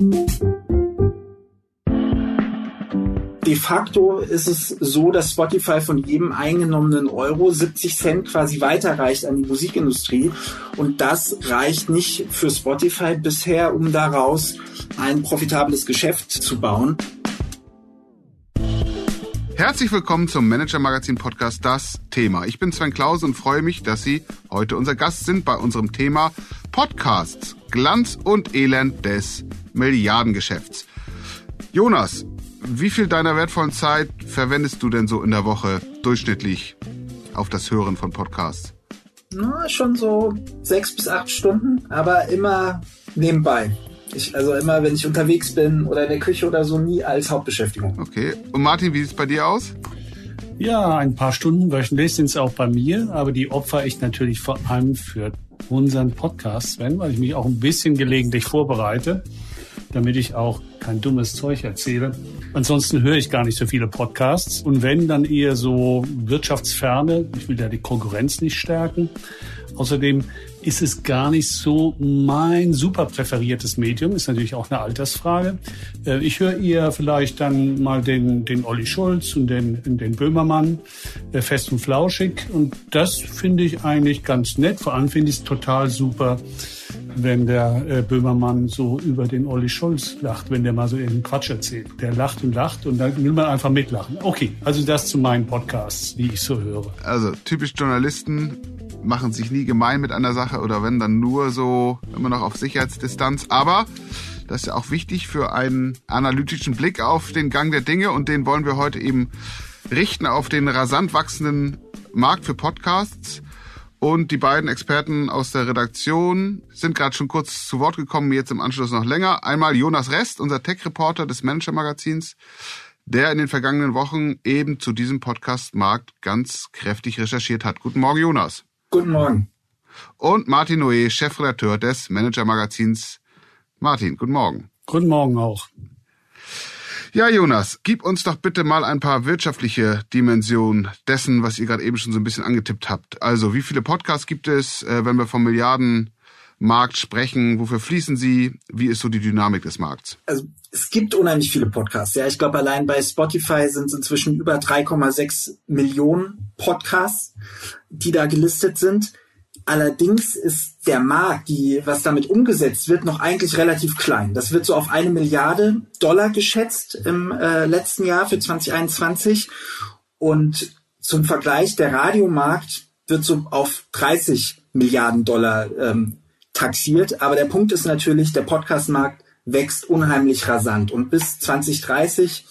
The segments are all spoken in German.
De facto ist es so, dass Spotify von jedem eingenommenen Euro 70 Cent quasi weiterreicht an die Musikindustrie. Und das reicht nicht für Spotify bisher, um daraus ein profitables Geschäft zu bauen. Herzlich willkommen zum Manager Magazin Podcast Das Thema. Ich bin Sven Klaus und freue mich, dass Sie heute unser Gast sind bei unserem Thema Podcasts. Glanz und Elend des Milliardengeschäfts. Jonas, wie viel deiner wertvollen Zeit verwendest du denn so in der Woche durchschnittlich auf das Hören von Podcasts? Na, schon so sechs bis acht Stunden, aber immer nebenbei. Ich, also immer, wenn ich unterwegs bin oder in der Küche oder so, nie als Hauptbeschäftigung. Okay. Und Martin, wie sieht es bei dir aus? Ja, ein paar Stunden wöchentlich sind es auch bei mir, aber die opfer ich natürlich vor allem für unseren Podcast, Sven, weil ich mich auch ein bisschen gelegentlich vorbereite, damit ich auch kein dummes Zeug erzähle. Ansonsten höre ich gar nicht so viele Podcasts und wenn, dann eher so wirtschaftsferne. Ich will ja die Konkurrenz nicht stärken. Außerdem ist es gar nicht so mein super präferiertes Medium. Ist natürlich auch eine Altersfrage. Äh, ich höre eher vielleicht dann mal den, den Olli Schulz und den, den Böhmermann äh, fest und flauschig. Und das finde ich eigentlich ganz nett. Vor allem finde ich es total super, wenn der äh, Böhmermann so über den Olli Schulz lacht, wenn der mal so irgendeinen Quatsch erzählt. Der lacht und lacht und dann will man einfach mitlachen. Okay, also das zu meinen Podcasts, die ich so höre. Also typisch Journalisten machen sich nie gemein mit einer Sache oder wenn dann nur so immer noch auf Sicherheitsdistanz. Aber das ist ja auch wichtig für einen analytischen Blick auf den Gang der Dinge und den wollen wir heute eben richten auf den rasant wachsenden Markt für Podcasts. Und die beiden Experten aus der Redaktion sind gerade schon kurz zu Wort gekommen, jetzt im Anschluss noch länger. Einmal Jonas Rest, unser Tech-Reporter des Manager-Magazins, der in den vergangenen Wochen eben zu diesem Podcast-Markt ganz kräftig recherchiert hat. Guten Morgen, Jonas. Guten Morgen. Und Martin Noé, Chefredakteur des Manager-Magazins. Martin, guten Morgen. Guten Morgen auch. Ja, Jonas, gib uns doch bitte mal ein paar wirtschaftliche Dimensionen dessen, was ihr gerade eben schon so ein bisschen angetippt habt. Also, wie viele Podcasts gibt es, äh, wenn wir vom Milliardenmarkt sprechen? Wofür fließen sie? Wie ist so die Dynamik des Markts? Also, es gibt unheimlich viele Podcasts. Ja, ich glaube, allein bei Spotify sind es inzwischen über 3,6 Millionen Podcasts, die da gelistet sind. Allerdings ist der Markt, die, was damit umgesetzt wird, noch eigentlich relativ klein. Das wird so auf eine Milliarde Dollar geschätzt im äh, letzten Jahr für 2021. Und zum Vergleich, der Radiomarkt wird so auf 30 Milliarden Dollar ähm, taxiert. Aber der Punkt ist natürlich, der Podcastmarkt wächst unheimlich rasant. Und bis 2030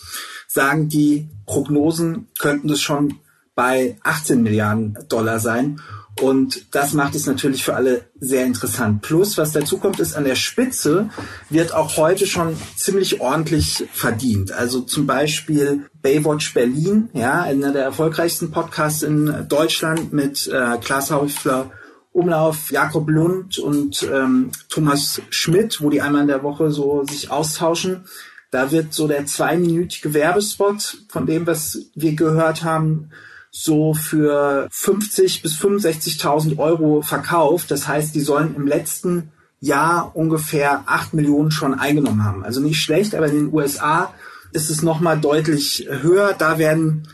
sagen die Prognosen, könnten es schon bei 18 Milliarden Dollar sein. Und das macht es natürlich für alle sehr interessant. Plus, was dazu kommt, ist, an der Spitze wird auch heute schon ziemlich ordentlich verdient. Also zum Beispiel Baywatch Berlin, ja, einer der erfolgreichsten Podcasts in Deutschland mit äh, Klaas Häufler Umlauf, Jakob Lund und ähm, Thomas Schmidt, wo die einmal in der Woche so sich austauschen. Da wird so der zweiminütige Werbespot von dem, was wir gehört haben, so für 50 bis 65.000 Euro verkauft. Das heißt, die sollen im letzten Jahr ungefähr 8 Millionen schon eingenommen haben. Also nicht schlecht, aber in den USA ist es nochmal deutlich höher. Da werden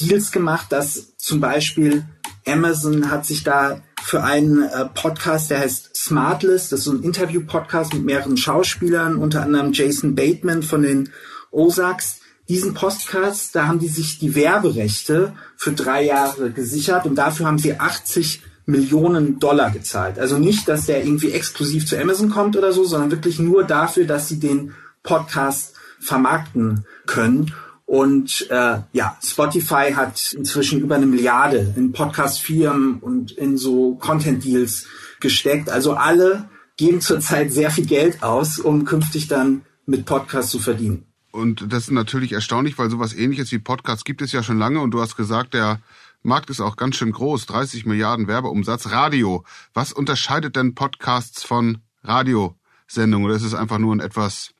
Deals gemacht, dass zum Beispiel Amazon hat sich da für einen äh, Podcast, der heißt Smartlist, das ist so ein Interview-Podcast mit mehreren Schauspielern, unter anderem Jason Bateman von den Ozarks, diesen Podcast, da haben die sich die Werberechte für drei Jahre gesichert und dafür haben sie 80 Millionen Dollar gezahlt. Also nicht, dass der irgendwie exklusiv zu Amazon kommt oder so, sondern wirklich nur dafür, dass sie den Podcast vermarkten können. Und äh, ja, Spotify hat inzwischen über eine Milliarde in Podcast-Firmen und in so Content-Deals gesteckt. Also alle geben zurzeit sehr viel Geld aus, um künftig dann mit Podcasts zu verdienen. Und das ist natürlich erstaunlich, weil sowas ähnliches wie Podcasts gibt es ja schon lange und du hast gesagt, der Markt ist auch ganz schön groß, 30 Milliarden Werbeumsatz. Radio. Was unterscheidet denn Podcasts von Radiosendungen? Oder ist es einfach nur ein etwas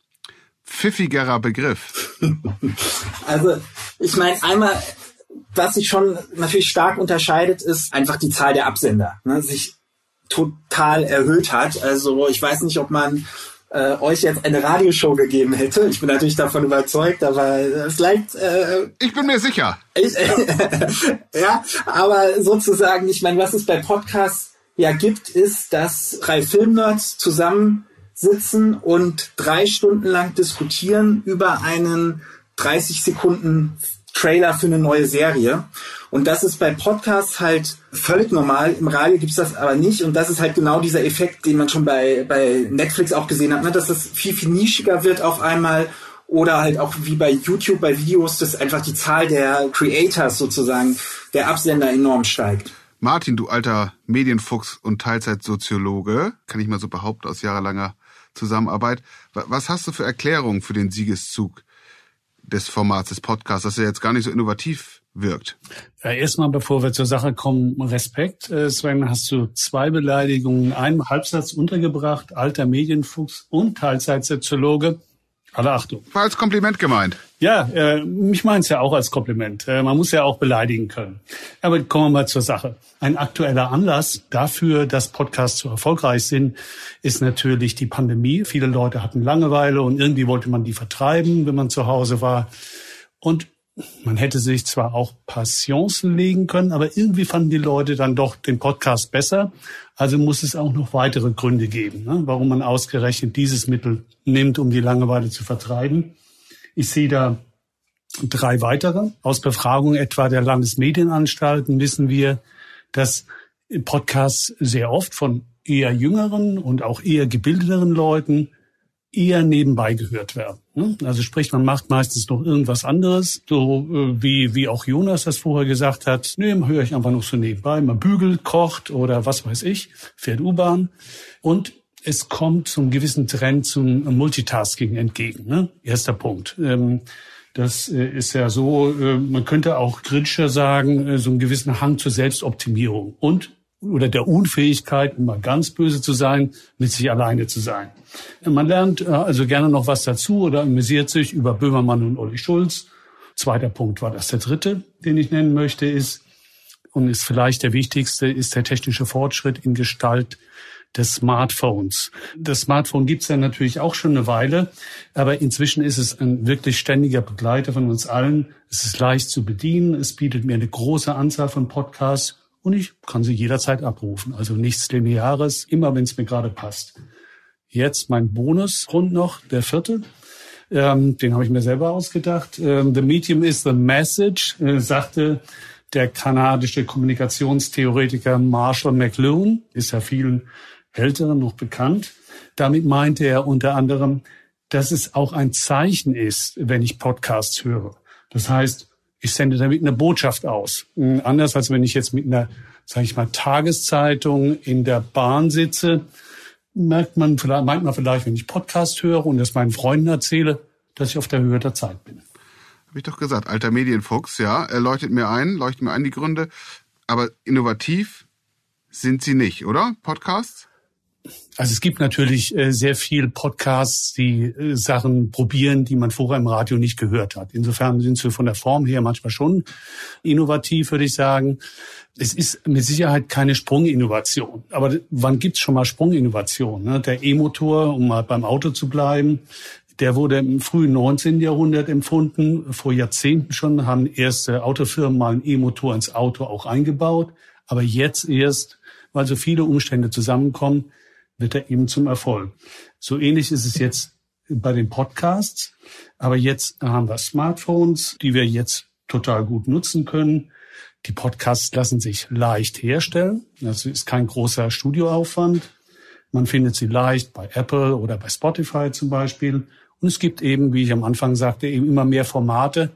pfiffigerer Begriff? also, ich meine, einmal, was sich schon natürlich stark unterscheidet, ist einfach die Zahl der Absender. Ne, sich total erhöht hat. Also ich weiß nicht, ob man äh, euch jetzt eine Radioshow gegeben hätte. Ich bin natürlich davon überzeugt, aber vielleicht. Äh, ich bin mir sicher. Ich, ja, aber sozusagen, ich meine, was es bei Podcasts ja gibt, ist, dass drei Filmnerds zusammensitzen und drei Stunden lang diskutieren über einen 30 Sekunden Trailer für eine neue Serie. Und das ist bei Podcasts halt völlig normal. Im Radio gibt's das aber nicht. Und das ist halt genau dieser Effekt, den man schon bei, bei Netflix auch gesehen hat, ne? dass das viel, viel nischiger wird auf einmal. Oder halt auch wie bei YouTube, bei Videos, dass einfach die Zahl der Creators sozusagen, der Absender enorm steigt. Martin, du alter Medienfuchs und Teilzeitsoziologe, kann ich mal so behaupten aus jahrelanger Zusammenarbeit. Was hast du für Erklärungen für den Siegeszug des Formats des Podcasts, dass er jetzt gar nicht so innovativ wirkt? Ja, erstmal, bevor wir zur Sache kommen, Respekt. Äh, Sven, hast du zwei Beleidigungen, einen Halbsatz untergebracht, alter Medienfuchs und Teilzeitsoziologe. Alle Achtung. War als Kompliment gemeint. Ja, äh, mich meint's ja auch als Kompliment. Äh, man muss ja auch beleidigen können. Aber kommen wir mal zur Sache. Ein aktueller Anlass dafür, dass Podcasts so erfolgreich sind, ist natürlich die Pandemie. Viele Leute hatten Langeweile und irgendwie wollte man die vertreiben, wenn man zu Hause war. Und man hätte sich zwar auch Passions legen können, aber irgendwie fanden die Leute dann doch den Podcast besser. Also muss es auch noch weitere Gründe geben, ne, warum man ausgerechnet dieses Mittel nimmt, um die Langeweile zu vertreiben. Ich sehe da drei weitere. Aus Befragungen etwa der Landesmedienanstalten wissen wir, dass Podcasts sehr oft von eher jüngeren und auch eher gebildeteren Leuten eher nebenbei gehört werden. Ne? Also sprich, man macht meistens noch irgendwas anderes, so äh, wie, wie auch Jonas das vorher gesagt hat. Nee, höre ich einfach noch so nebenbei. Man bügelt, kocht oder was weiß ich, fährt U-Bahn. Und es kommt zum gewissen Trend zum Multitasking entgegen. Ne? Erster Punkt. Ähm, das äh, ist ja so, äh, man könnte auch kritischer sagen, so einen gewissen Hang zur Selbstoptimierung und oder der Unfähigkeit, um mal ganz böse zu sein, mit sich alleine zu sein. Man lernt äh, also gerne noch was dazu oder amüsiert sich über Böhmermann und Olli Schulz. Zweiter Punkt war das. Der dritte, den ich nennen möchte, ist, und ist vielleicht der wichtigste, ist der technische Fortschritt in Gestalt des Smartphones. Das Smartphone gibt's ja natürlich auch schon eine Weile, aber inzwischen ist es ein wirklich ständiger Begleiter von uns allen. Es ist leicht zu bedienen, es bietet mir eine große Anzahl von Podcasts und ich kann sie jederzeit abrufen. Also nichts Lineares, immer wenn es mir gerade passt. Jetzt mein Bonusgrund noch, der vierte. Ähm, den habe ich mir selber ausgedacht. Ähm, the medium is the message, äh, sagte der kanadische Kommunikationstheoretiker Marshall McLuhan, ist ja vielen Älteren noch bekannt. Damit meinte er unter anderem, dass es auch ein Zeichen ist, wenn ich Podcasts höre. Das heißt, ich sende damit eine Botschaft aus. Hm, anders als wenn ich jetzt mit einer, sage ich mal, Tageszeitung in der Bahn sitze, merkt man vielleicht, meint man vielleicht, wenn ich Podcast höre und das meinen Freunden erzähle, dass ich auf der Höhe der Zeit bin. Habe ich doch gesagt, alter Medienfuchs, ja, er leuchtet mir ein, leuchtet mir ein die Gründe, aber innovativ sind sie nicht, oder? Podcasts? Also es gibt natürlich äh, sehr viel Podcasts, die äh, Sachen probieren, die man vorher im Radio nicht gehört hat. Insofern sind sie von der Form her manchmal schon innovativ, würde ich sagen. Es ist mit Sicherheit keine Sprunginnovation. Aber wann gibt's schon mal Sprunginnovation? Ne? Der E-Motor, um mal beim Auto zu bleiben, der wurde im frühen 19. Jahrhundert empfunden. Vor Jahrzehnten schon haben erste Autofirmen mal einen E-Motor ins Auto auch eingebaut. Aber jetzt erst, weil so viele Umstände zusammenkommen, wird er eben zum Erfolg. So ähnlich ist es jetzt bei den Podcasts. Aber jetzt haben wir Smartphones, die wir jetzt total gut nutzen können. Die Podcasts lassen sich leicht herstellen. Das ist kein großer Studioaufwand. Man findet sie leicht bei Apple oder bei Spotify zum Beispiel. Und es gibt eben, wie ich am Anfang sagte, eben immer mehr Formate,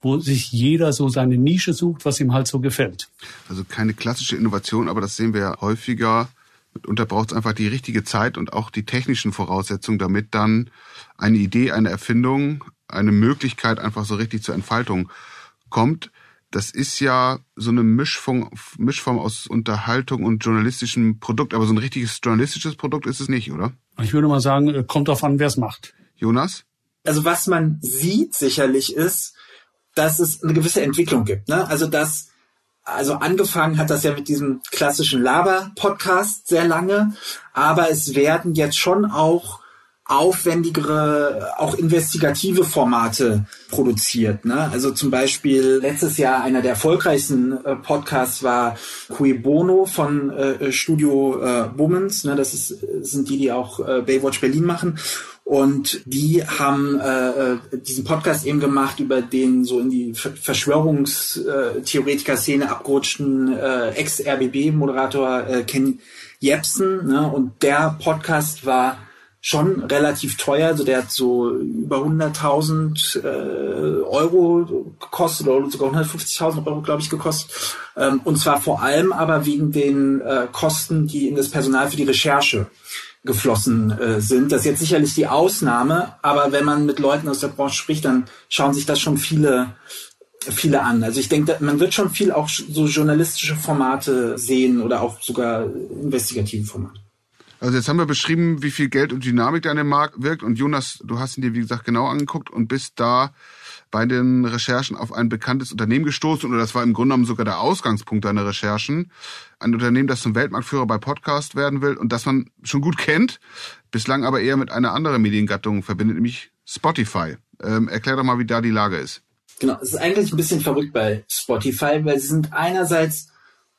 wo sich jeder so seine Nische sucht, was ihm halt so gefällt. Also keine klassische Innovation, aber das sehen wir ja häufiger Mitunter braucht es einfach die richtige Zeit und auch die technischen Voraussetzungen, damit dann eine Idee, eine Erfindung, eine Möglichkeit einfach so richtig zur Entfaltung kommt. Das ist ja so eine Mischform, Mischform aus Unterhaltung und journalistischem Produkt, aber so ein richtiges journalistisches Produkt ist es nicht, oder? Ich würde mal sagen, äh, kommt darauf an, wer es macht. Jonas? Also was man sieht sicherlich ist, dass es eine gewisse Entwicklung gibt. Ne? Also dass also angefangen hat das ja mit diesem klassischen Laber-Podcast sehr lange, aber es werden jetzt schon auch aufwendigere, auch investigative Formate produziert. Ne? Also zum Beispiel letztes Jahr einer der erfolgreichsten äh, Podcasts war Cui Bono von äh, Studio äh, Womans. Ne? Das ist, sind die, die auch äh, Baywatch Berlin machen. Und die haben äh, äh diesen Podcast eben gemacht über den so in die Verschwörungstheoretiker-Szene abgerutschten äh, Ex-RBB-Moderator äh, Ken Jebsen. Ne? Und der Podcast war schon relativ teuer. Also der hat so über 100.000 äh, Euro gekostet oder sogar 150.000 Euro, glaube ich, gekostet. Ähm, und zwar vor allem aber wegen den äh, Kosten, die in das Personal für die Recherche geflossen äh, sind. Das ist jetzt sicherlich die Ausnahme, aber wenn man mit Leuten aus der Branche spricht, dann schauen sich das schon viele viele an. Also ich denke, man wird schon viel auch so journalistische Formate sehen oder auch sogar investigative Formate. Also jetzt haben wir beschrieben, wie viel Geld und Dynamik da in dem Markt wirkt. Und Jonas, du hast ihn dir, wie gesagt, genau angeguckt und bist da bei den Recherchen auf ein bekanntes Unternehmen gestoßen, oder das war im Grunde genommen sogar der Ausgangspunkt deiner Recherchen. Ein Unternehmen, das zum Weltmarktführer bei Podcast werden will und das man schon gut kennt, bislang aber eher mit einer anderen Mediengattung verbindet, nämlich Spotify. Ähm, erklär doch mal, wie da die Lage ist. Genau, es ist eigentlich ein bisschen verrückt bei Spotify, weil sie sind einerseits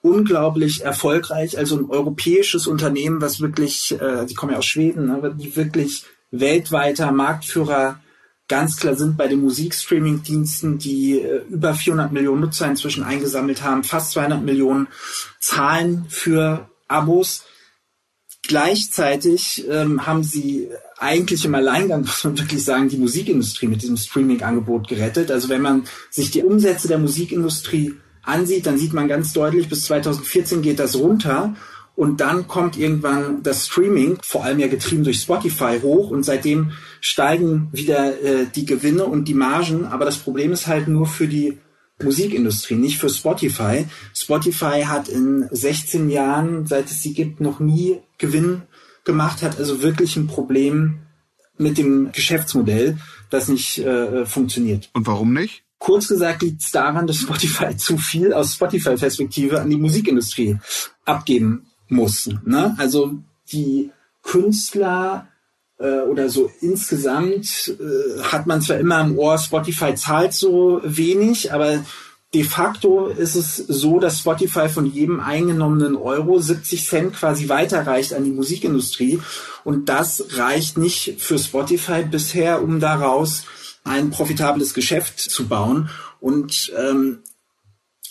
unglaublich erfolgreich, also ein europäisches Unternehmen, was wirklich, äh, die kommen ja aus Schweden, aber die wirklich weltweiter Marktführer ganz klar sind bei den Musikstreaming-Diensten, die äh, über 400 Millionen Nutzer inzwischen eingesammelt haben, fast 200 Millionen zahlen für Abos. Gleichzeitig ähm, haben sie eigentlich im Alleingang, muss man wirklich sagen, die Musikindustrie mit diesem Streaming-Angebot gerettet. Also wenn man sich die Umsätze der Musikindustrie ansieht, dann sieht man ganz deutlich, bis 2014 geht das runter. Und dann kommt irgendwann das Streaming, vor allem ja getrieben durch Spotify, hoch und seitdem steigen wieder äh, die Gewinne und die Margen. Aber das Problem ist halt nur für die Musikindustrie, nicht für Spotify. Spotify hat in 16 Jahren, seit es sie gibt, noch nie Gewinn gemacht, hat also wirklich ein Problem mit dem Geschäftsmodell, das nicht äh, funktioniert. Und warum nicht? Kurz gesagt liegt es daran, dass Spotify zu viel aus Spotify-Perspektive an die Musikindustrie abgeben muss. Ne? Also die Künstler äh, oder so insgesamt äh, hat man zwar immer im Ohr, Spotify zahlt so wenig, aber de facto ist es so, dass Spotify von jedem eingenommenen Euro 70 Cent quasi weiterreicht an die Musikindustrie. Und das reicht nicht für Spotify bisher, um daraus ein profitables Geschäft zu bauen. Und ähm,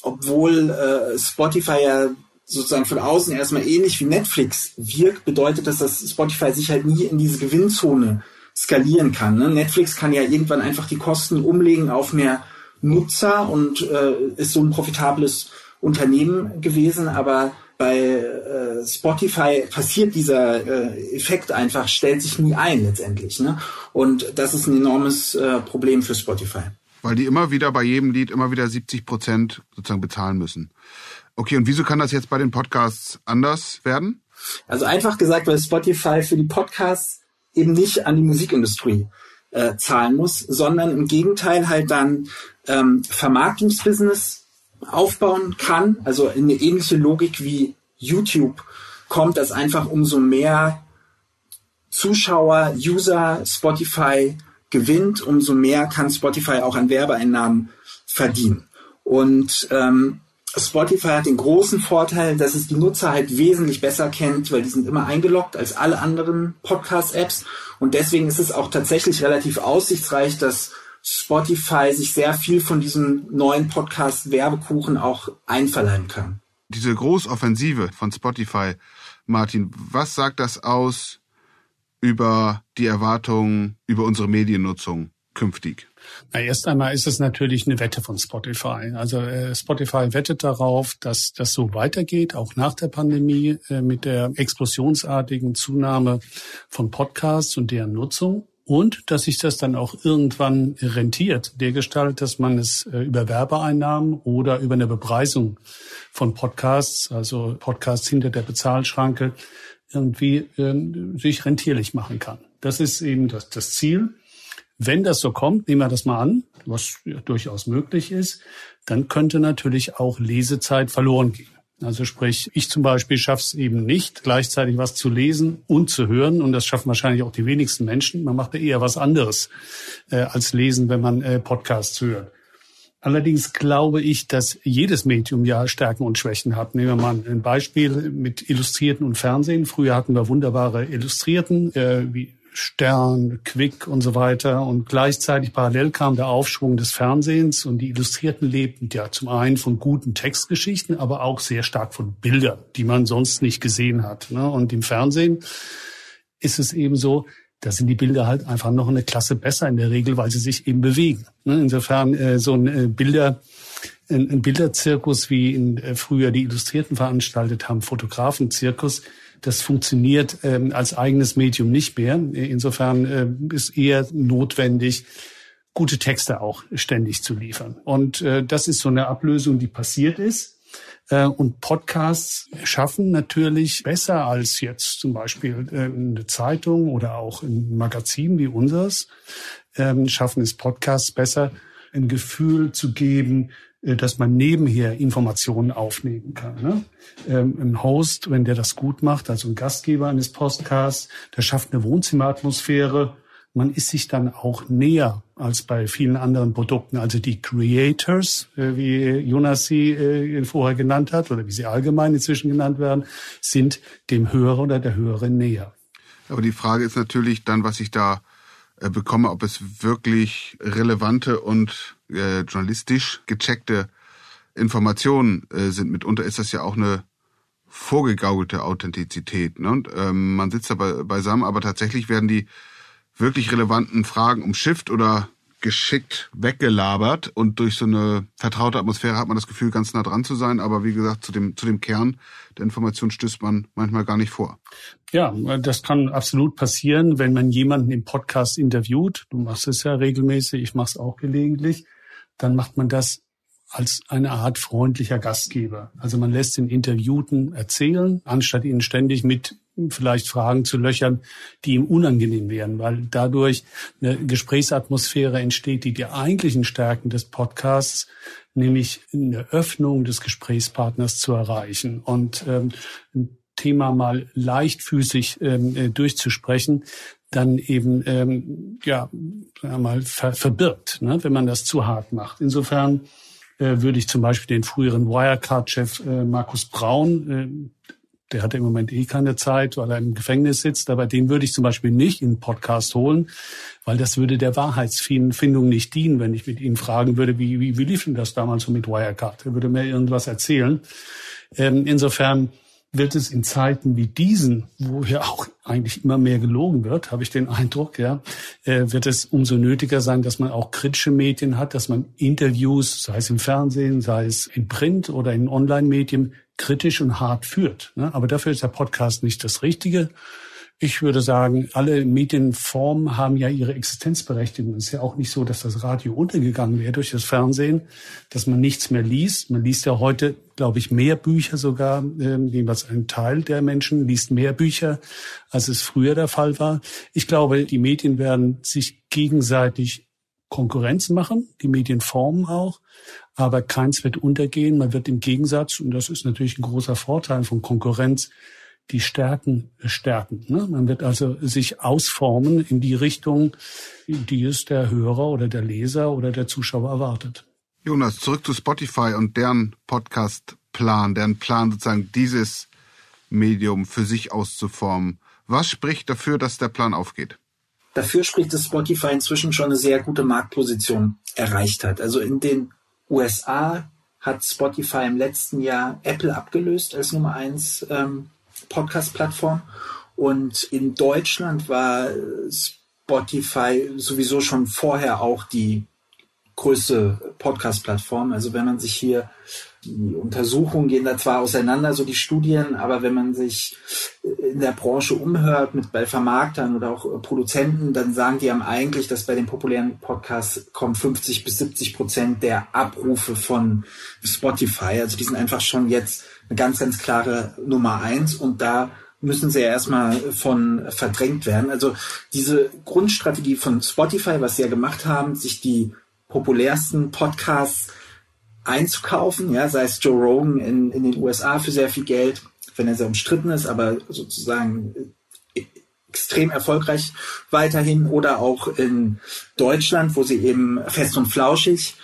obwohl äh, Spotify ja sozusagen von außen erstmal ähnlich wie Netflix wirkt, bedeutet das, dass Spotify sich halt nie in diese Gewinnzone skalieren kann. Ne? Netflix kann ja irgendwann einfach die Kosten umlegen auf mehr Nutzer und äh, ist so ein profitables Unternehmen gewesen, aber bei äh, Spotify passiert dieser äh, Effekt einfach, stellt sich nie ein letztendlich. Ne? Und das ist ein enormes äh, Problem für Spotify. Weil die immer wieder bei jedem Lied immer wieder 70 Prozent sozusagen bezahlen müssen. Okay, und wieso kann das jetzt bei den Podcasts anders werden? Also einfach gesagt, weil Spotify für die Podcasts eben nicht an die Musikindustrie äh, zahlen muss, sondern im Gegenteil halt dann ähm, Vermarktungsbusiness aufbauen kann, also in eine ähnliche Logik wie YouTube kommt, dass einfach umso mehr Zuschauer, User Spotify gewinnt, umso mehr kann Spotify auch an Werbeeinnahmen verdienen. Und ähm, Spotify hat den großen Vorteil, dass es die Nutzer halt wesentlich besser kennt, weil die sind immer eingeloggt als alle anderen Podcast-Apps. Und deswegen ist es auch tatsächlich relativ aussichtsreich, dass Spotify sich sehr viel von diesem neuen Podcast Werbekuchen auch einverleiben kann. Diese Großoffensive von Spotify, Martin, was sagt das aus über die Erwartungen über unsere Mediennutzung künftig? Na, erst einmal ist es natürlich eine Wette von Spotify. Also äh, Spotify wettet darauf, dass das so weitergeht, auch nach der Pandemie, äh, mit der explosionsartigen Zunahme von Podcasts und deren Nutzung und dass sich das dann auch irgendwann rentiert, dergestalt, dass man es äh, über Werbeeinnahmen oder über eine Bepreisung von Podcasts, also Podcasts hinter der Bezahlschranke, irgendwie äh, sich rentierlich machen kann. Das ist eben das, das Ziel. Wenn das so kommt, nehmen wir das mal an, was durchaus möglich ist, dann könnte natürlich auch Lesezeit verloren gehen. Also sprich, ich zum Beispiel schaffe es eben nicht, gleichzeitig was zu lesen und zu hören. Und das schaffen wahrscheinlich auch die wenigsten Menschen. Man macht ja eher was anderes äh, als lesen, wenn man äh, Podcasts hört. Allerdings glaube ich, dass jedes Medium ja Stärken und Schwächen hat. Nehmen wir mal ein Beispiel mit Illustrierten und Fernsehen. Früher hatten wir wunderbare Illustrierten, äh, wie Stern, Quick und so weiter. Und gleichzeitig parallel kam der Aufschwung des Fernsehens und die Illustrierten lebten ja zum einen von guten Textgeschichten, aber auch sehr stark von Bildern, die man sonst nicht gesehen hat. Ne? Und im Fernsehen ist es eben so, da sind die Bilder halt einfach noch eine Klasse besser in der Regel, weil sie sich eben bewegen. Ne? Insofern äh, so ein äh, Bilder, ein, Bilderzirkus, wie in, äh, früher die Illustrierten veranstaltet haben, Fotografenzirkus, das funktioniert ähm, als eigenes Medium nicht mehr. Insofern äh, ist eher notwendig, gute Texte auch ständig zu liefern. Und äh, das ist so eine Ablösung, die passiert ist. Äh, und Podcasts schaffen natürlich besser als jetzt zum Beispiel äh, eine Zeitung oder auch ein Magazin wie unseres, ähm, schaffen es Podcasts besser, ein Gefühl zu geben, dass man nebenher Informationen aufnehmen kann. Ne? Ähm, ein Host, wenn der das gut macht, also ein Gastgeber eines Podcasts, der schafft eine Wohnzimmeratmosphäre. Man ist sich dann auch näher als bei vielen anderen Produkten. Also die Creators, äh, wie Jonas sie äh, vorher genannt hat oder wie sie allgemein inzwischen genannt werden, sind dem Hörer oder der Hörerin näher. Aber die Frage ist natürlich dann, was ich da äh, bekomme, ob es wirklich relevante und äh, journalistisch gecheckte Informationen äh, sind. Mitunter ist das ja auch eine vorgegaukelte Authentizität. Ne? Und, ähm, man sitzt da beisammen, aber tatsächlich werden die wirklich relevanten Fragen umschifft oder geschickt weggelabert und durch so eine vertraute Atmosphäre hat man das Gefühl, ganz nah dran zu sein. Aber wie gesagt, zu dem, zu dem Kern der Information stößt man manchmal gar nicht vor. Ja, das kann absolut passieren, wenn man jemanden im Podcast interviewt. Du machst es ja regelmäßig, ich mache es auch gelegentlich. Dann macht man das als eine Art freundlicher Gastgeber. Also man lässt den Interviewten erzählen, anstatt ihnen ständig mit vielleicht Fragen zu löchern, die ihm unangenehm wären, weil dadurch eine Gesprächsatmosphäre entsteht, die die eigentlichen Stärken des Podcasts, nämlich eine Öffnung des Gesprächspartners zu erreichen und ähm, ein Thema mal leichtfüßig ähm, äh, durchzusprechen, dann eben ähm, ja mal ver verbirgt, ne, wenn man das zu hart macht. Insofern äh, würde ich zum Beispiel den früheren Wirecard-Chef äh, Markus Braun, äh, der hat im Moment eh keine Zeit, weil er im Gefängnis sitzt, aber den würde ich zum Beispiel nicht in den Podcast holen, weil das würde der Wahrheitsfindung nicht dienen, wenn ich mit ihm fragen würde, wie, wie, wie lief denn das damals so mit Wirecard? Er würde mir irgendwas erzählen. Ähm, insofern wird es in Zeiten wie diesen, wo ja auch eigentlich immer mehr gelogen wird, habe ich den Eindruck, ja, äh, wird es umso nötiger sein, dass man auch kritische Medien hat, dass man Interviews, sei es im Fernsehen, sei es in Print oder in Online-Medien, kritisch und hart führt. Ne? Aber dafür ist der Podcast nicht das Richtige. Ich würde sagen, alle Medienformen haben ja ihre Existenzberechtigung. Es ist ja auch nicht so, dass das Radio untergegangen wäre durch das Fernsehen, dass man nichts mehr liest. Man liest ja heute, glaube ich, mehr Bücher sogar, äh, jedenfalls ein Teil der Menschen liest mehr Bücher, als es früher der Fall war. Ich glaube, die Medien werden sich gegenseitig Konkurrenz machen, die Medienformen auch, aber keins wird untergehen. Man wird im Gegensatz, und das ist natürlich ein großer Vorteil von Konkurrenz, die Stärken stärken. Ne? Man wird also sich ausformen in die Richtung, die es der Hörer oder der Leser oder der Zuschauer erwartet. Jonas, zurück zu Spotify und deren Podcast-Plan, deren Plan sozusagen dieses Medium für sich auszuformen. Was spricht dafür, dass der Plan aufgeht? Dafür spricht, dass Spotify inzwischen schon eine sehr gute Marktposition erreicht hat. Also in den USA hat Spotify im letzten Jahr Apple abgelöst als Nummer eins ähm, Podcast-Plattform. Und in Deutschland war Spotify sowieso schon vorher auch die größte Podcast-Plattform. Also wenn man sich hier die Untersuchungen gehen da zwar auseinander, so die Studien, aber wenn man sich in der Branche umhört mit bei Vermarktern oder auch Produzenten, dann sagen die haben eigentlich, dass bei den populären Podcasts kommen 50 bis 70 Prozent der Abrufe von Spotify. Also die sind einfach schon jetzt eine ganz, ganz klare Nummer eins und da müssen sie ja erstmal von verdrängt werden. Also diese Grundstrategie von Spotify, was sie ja gemacht haben, sich die populärsten Podcasts einzukaufen, ja, sei es Joe Rogan in, in den USA für sehr viel Geld, wenn er sehr umstritten ist, aber sozusagen extrem erfolgreich weiterhin oder auch in Deutschland, wo sie eben fest und flauschig,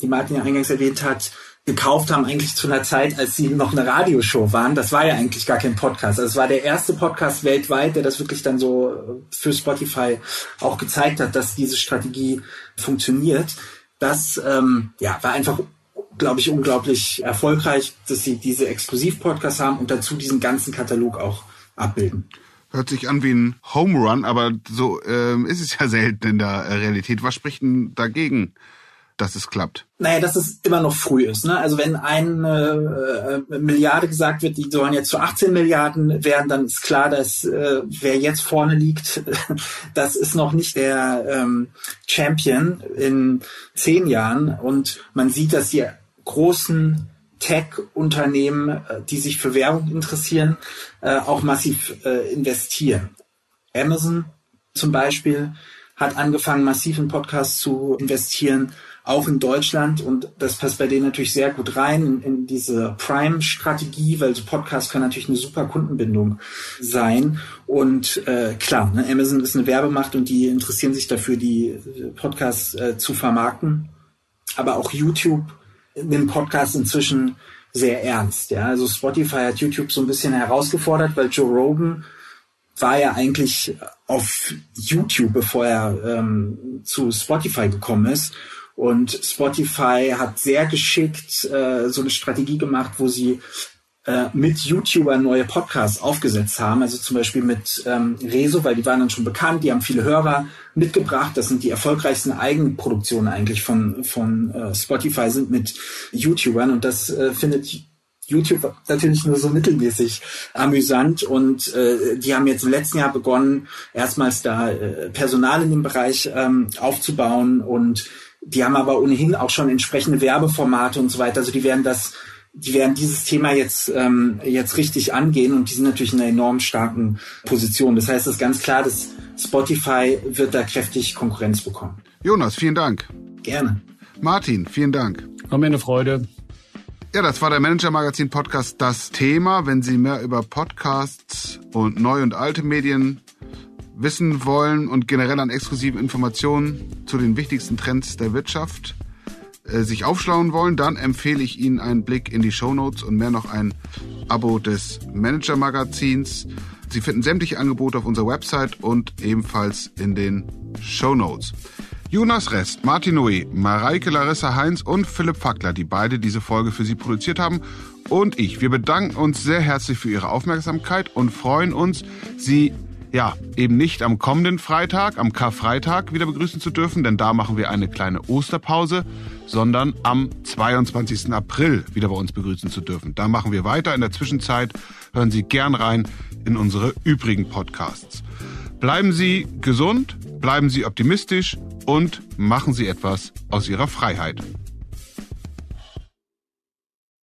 die Martin ja eingangs erwähnt hat, gekauft haben, eigentlich zu einer Zeit, als sie noch eine Radioshow waren. Das war ja eigentlich gar kein Podcast. Also es war der erste Podcast weltweit, der das wirklich dann so für Spotify auch gezeigt hat, dass diese Strategie funktioniert. Das ähm, ja, war einfach glaube ich, unglaublich erfolgreich, dass sie diese Exklusiv-Podcasts haben und dazu diesen ganzen Katalog auch abbilden. Hört sich an wie ein Home Run, aber so ähm, ist es ja selten in der Realität. Was spricht denn dagegen, dass es klappt? Naja, dass es immer noch früh ist. Ne? Also wenn eine äh, Milliarde gesagt wird, die sollen jetzt zu 18 Milliarden werden, dann ist klar, dass äh, wer jetzt vorne liegt, das ist noch nicht der ähm, Champion in zehn Jahren. Und man sieht, dass die großen Tech-Unternehmen, äh, die sich für Werbung interessieren, äh, auch massiv äh, investieren. Amazon zum Beispiel hat angefangen, massiv in Podcasts zu investieren, auch in Deutschland. Und das passt bei denen natürlich sehr gut rein in, in diese Prime-Strategie, weil so Podcasts können natürlich eine super Kundenbindung sein. Und äh, klar, ne, Amazon ist eine Werbemacht und die interessieren sich dafür, die Podcasts äh, zu vermarkten. Aber auch YouTube den Podcast inzwischen sehr ernst. Ja, also Spotify hat YouTube so ein bisschen herausgefordert, weil Joe Rogan war ja eigentlich auf YouTube, bevor er ähm, zu Spotify gekommen ist. Und Spotify hat sehr geschickt äh, so eine Strategie gemacht, wo sie äh, mit YouTubern neue Podcasts aufgesetzt haben. Also zum Beispiel mit ähm, Rezo, weil die waren dann schon bekannt, die haben viele Hörer mitgebracht. Das sind die erfolgreichsten Eigenproduktionen eigentlich von, von äh, Spotify, sind mit YouTubern und das äh, findet YouTube natürlich nur so mittelmäßig amüsant und äh, die haben jetzt im letzten Jahr begonnen, erstmals da äh, Personal in dem Bereich ähm, aufzubauen und die haben aber ohnehin auch schon entsprechende Werbeformate und so weiter. Also die werden das die werden dieses Thema jetzt, ähm, jetzt richtig angehen und die sind natürlich in einer enorm starken Position. Das heißt, es ist ganz klar, dass Spotify wird da kräftig Konkurrenz bekommen. Jonas, vielen Dank. Gerne. Martin, vielen Dank. War mir eine Freude. Ja, das war der Manager Magazin Podcast Das Thema. Wenn Sie mehr über Podcasts und neue und alte Medien wissen wollen und generell an exklusiven Informationen zu den wichtigsten Trends der Wirtschaft, äh, sich aufschlauen wollen, dann empfehle ich Ihnen einen Blick in die Show Notes und mehr noch ein Abo des Manager Magazins. Sie finden sämtliche Angebote auf unserer Website und ebenfalls in den Show Notes. Jonas Rest, Martin Nui, Mareike Larissa Heinz und Philipp Fackler, die beide diese Folge für Sie produziert haben. Und ich, wir bedanken uns sehr herzlich für Ihre Aufmerksamkeit und freuen uns, Sie ja, eben nicht am kommenden Freitag, am Karfreitag wieder begrüßen zu dürfen, denn da machen wir eine kleine Osterpause, sondern am 22. April wieder bei uns begrüßen zu dürfen. Da machen wir weiter. In der Zwischenzeit hören Sie gern rein in unsere übrigen Podcasts. Bleiben Sie gesund, bleiben Sie optimistisch und machen Sie etwas aus Ihrer Freiheit.